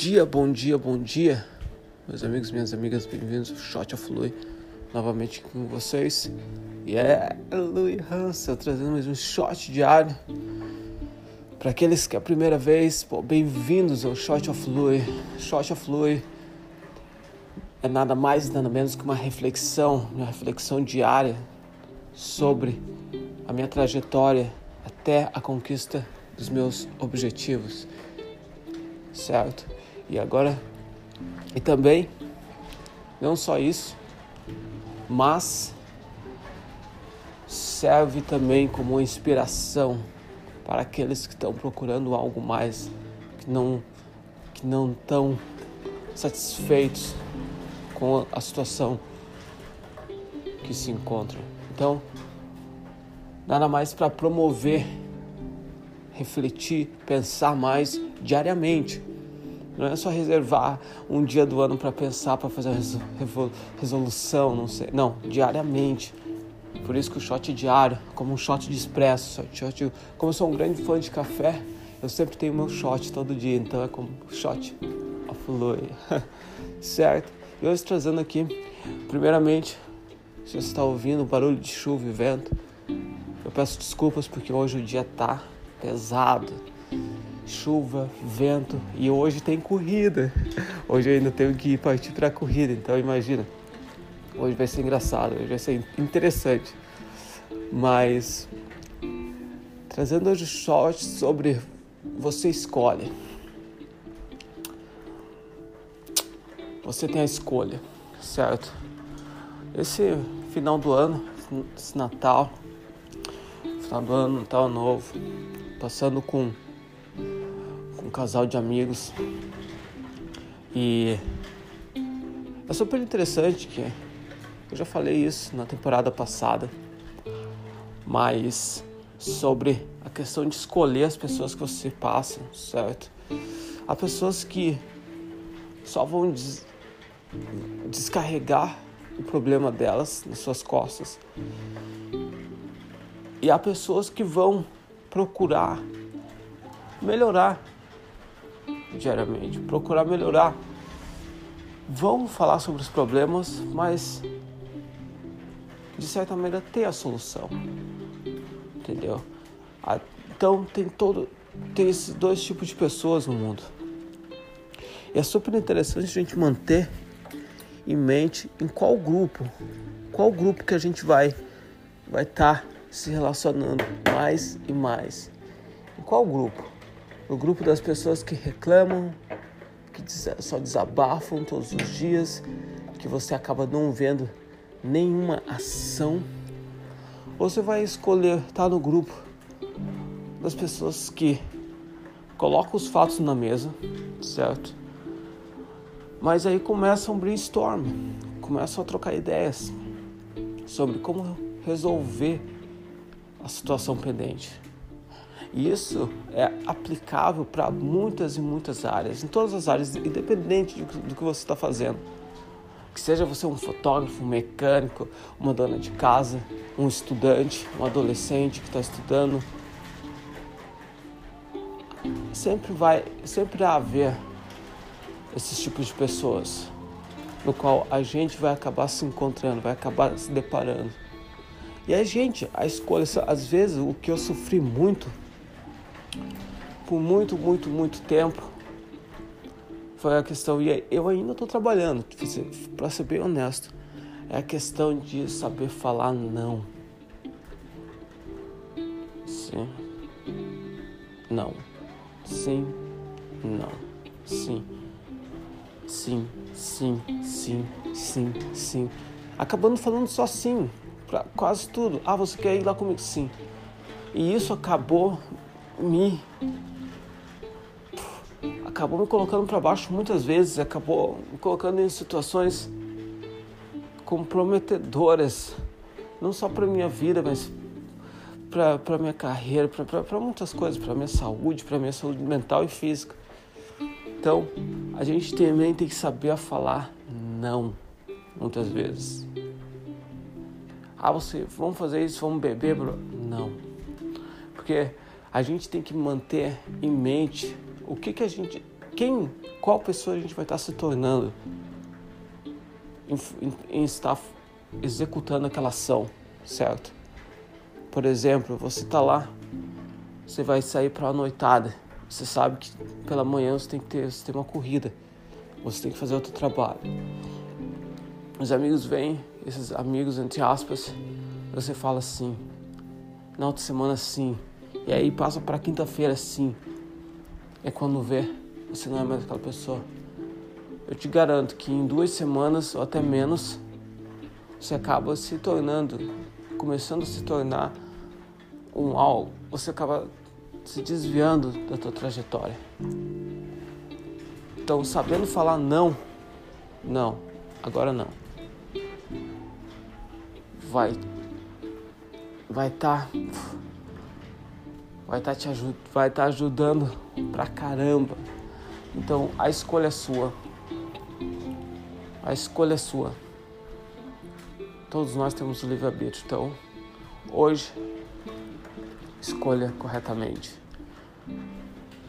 dia, bom dia, bom dia, meus amigos, minhas amigas, bem-vindos ao Shot of Lui, novamente com vocês. E é Louis Hansel trazendo mais um shot diário. Para aqueles que é a primeira vez, bem-vindos ao Shot of Lui. Shot of Lui é nada mais nada menos que uma reflexão, uma reflexão diária sobre a minha trajetória até a conquista dos meus objetivos certo? E agora, e também, não só isso, mas serve também como inspiração para aqueles que estão procurando algo mais, que não que não estão satisfeitos com a situação que se encontram. Então, nada mais para promover, refletir, pensar mais diariamente não é só reservar um dia do ano para pensar, para fazer uma resolução, não sei. Não, diariamente. Por isso que o shot diário, como um shot de expresso. Shot, como eu sou um grande fã de café, eu sempre tenho meu shot todo dia, então é como shot of certo? E hoje trazendo aqui, primeiramente, se você está ouvindo barulho de chuva e vento, eu peço desculpas porque hoje o dia tá pesado chuva, vento e hoje tem corrida. Hoje eu ainda tenho que partir para a corrida, então imagina. Hoje vai ser engraçado, hoje vai ser interessante. Mas trazendo hoje short sobre você escolhe. Você tem a escolha, certo? Esse final do ano, esse Natal, final do ano, Natal novo, passando com um casal de amigos. E é super interessante que eu já falei isso na temporada passada, mas sobre a questão de escolher as pessoas que você passa, certo? Há pessoas que só vão des descarregar o problema delas nas suas costas. E há pessoas que vão procurar melhorar diariamente, procurar melhorar. Vão falar sobre os problemas, mas de certa maneira ter a solução. Entendeu? Então tem todo tem esses dois tipos de pessoas no mundo. E é super interessante a gente manter em mente em qual grupo, qual grupo que a gente vai vai estar tá se relacionando mais e mais. Em qual grupo? O grupo das pessoas que reclamam, que só desabafam todos os dias, que você acaba não vendo nenhuma ação, ou você vai escolher estar no grupo das pessoas que colocam os fatos na mesa, certo? Mas aí começa um brainstorm, começam a trocar ideias sobre como resolver a situação pendente. E isso é aplicável para muitas e muitas áreas, em todas as áreas, independente do que você está fazendo. Que seja você um fotógrafo, um mecânico, uma dona de casa, um estudante, um adolescente que está estudando. Sempre vai, sempre haver esses tipos de pessoas no qual a gente vai acabar se encontrando, vai acabar se deparando. E a gente, a escolha, às vezes o que eu sofri muito por muito, muito, muito tempo foi a questão, e eu ainda estou trabalhando, para ser bem honesto, é a questão de saber falar não. Sim. Não. Sim. Não. Sim. Sim, sim, sim, sim, sim. Acabando falando só sim para quase tudo. Ah, você quer ir lá comigo? Sim. E isso acabou me acabou me colocando para baixo muitas vezes, acabou me colocando em situações comprometedoras, não só para minha vida, mas para minha carreira, para muitas coisas, para minha saúde, para minha saúde mental e física. Então, a gente também tem que saber falar não, muitas vezes. Ah, você, vamos fazer isso, vamos beber, bro? Não. Porque a gente tem que manter em mente o que, que a gente quem, qual pessoa a gente vai estar se tornando em, em, em estar executando aquela ação, certo? Por exemplo, você está lá, você vai sair para a noitada, você sabe que pela manhã você tem que ter, você tem uma corrida, você tem que fazer outro trabalho. Os amigos vêm, esses amigos entre aspas, você fala assim, na outra semana sim, e aí passa para quinta-feira sim. É quando vê, você não é mais aquela pessoa. Eu te garanto que em duas semanas ou até menos você acaba se tornando, começando a se tornar um algo, você acaba se desviando da tua trajetória. Então, sabendo falar não, não, agora não. Vai vai estar tá, vai estar tá te ajud, vai tá ajudando pra caramba. Então, a escolha é sua. A escolha é sua. Todos nós temos o livre-arbítrio. Então, hoje, escolha corretamente.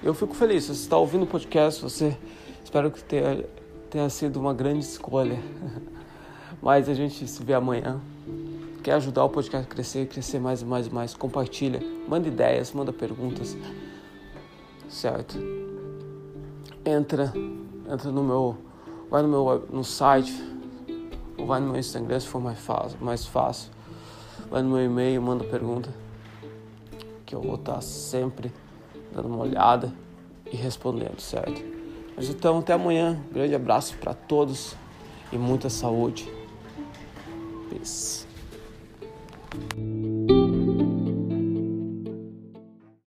Eu fico feliz. Você está ouvindo o podcast, você espero que tenha, tenha sido uma grande escolha. Mas a gente se vê amanhã. Quer ajudar o podcast a crescer, crescer mais e mais e mais? Compartilha, manda ideias, manda perguntas. Certo? Entra, entra no meu, vai no meu no site ou vai no meu Instagram se for mais fácil, mais fácil. Vai no meu e-mail, manda pergunta. Que eu vou estar sempre dando uma olhada e respondendo, certo? Mas então, até amanhã. Grande abraço para todos e muita saúde. Peace. Thank you.